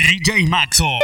DJ Maxo.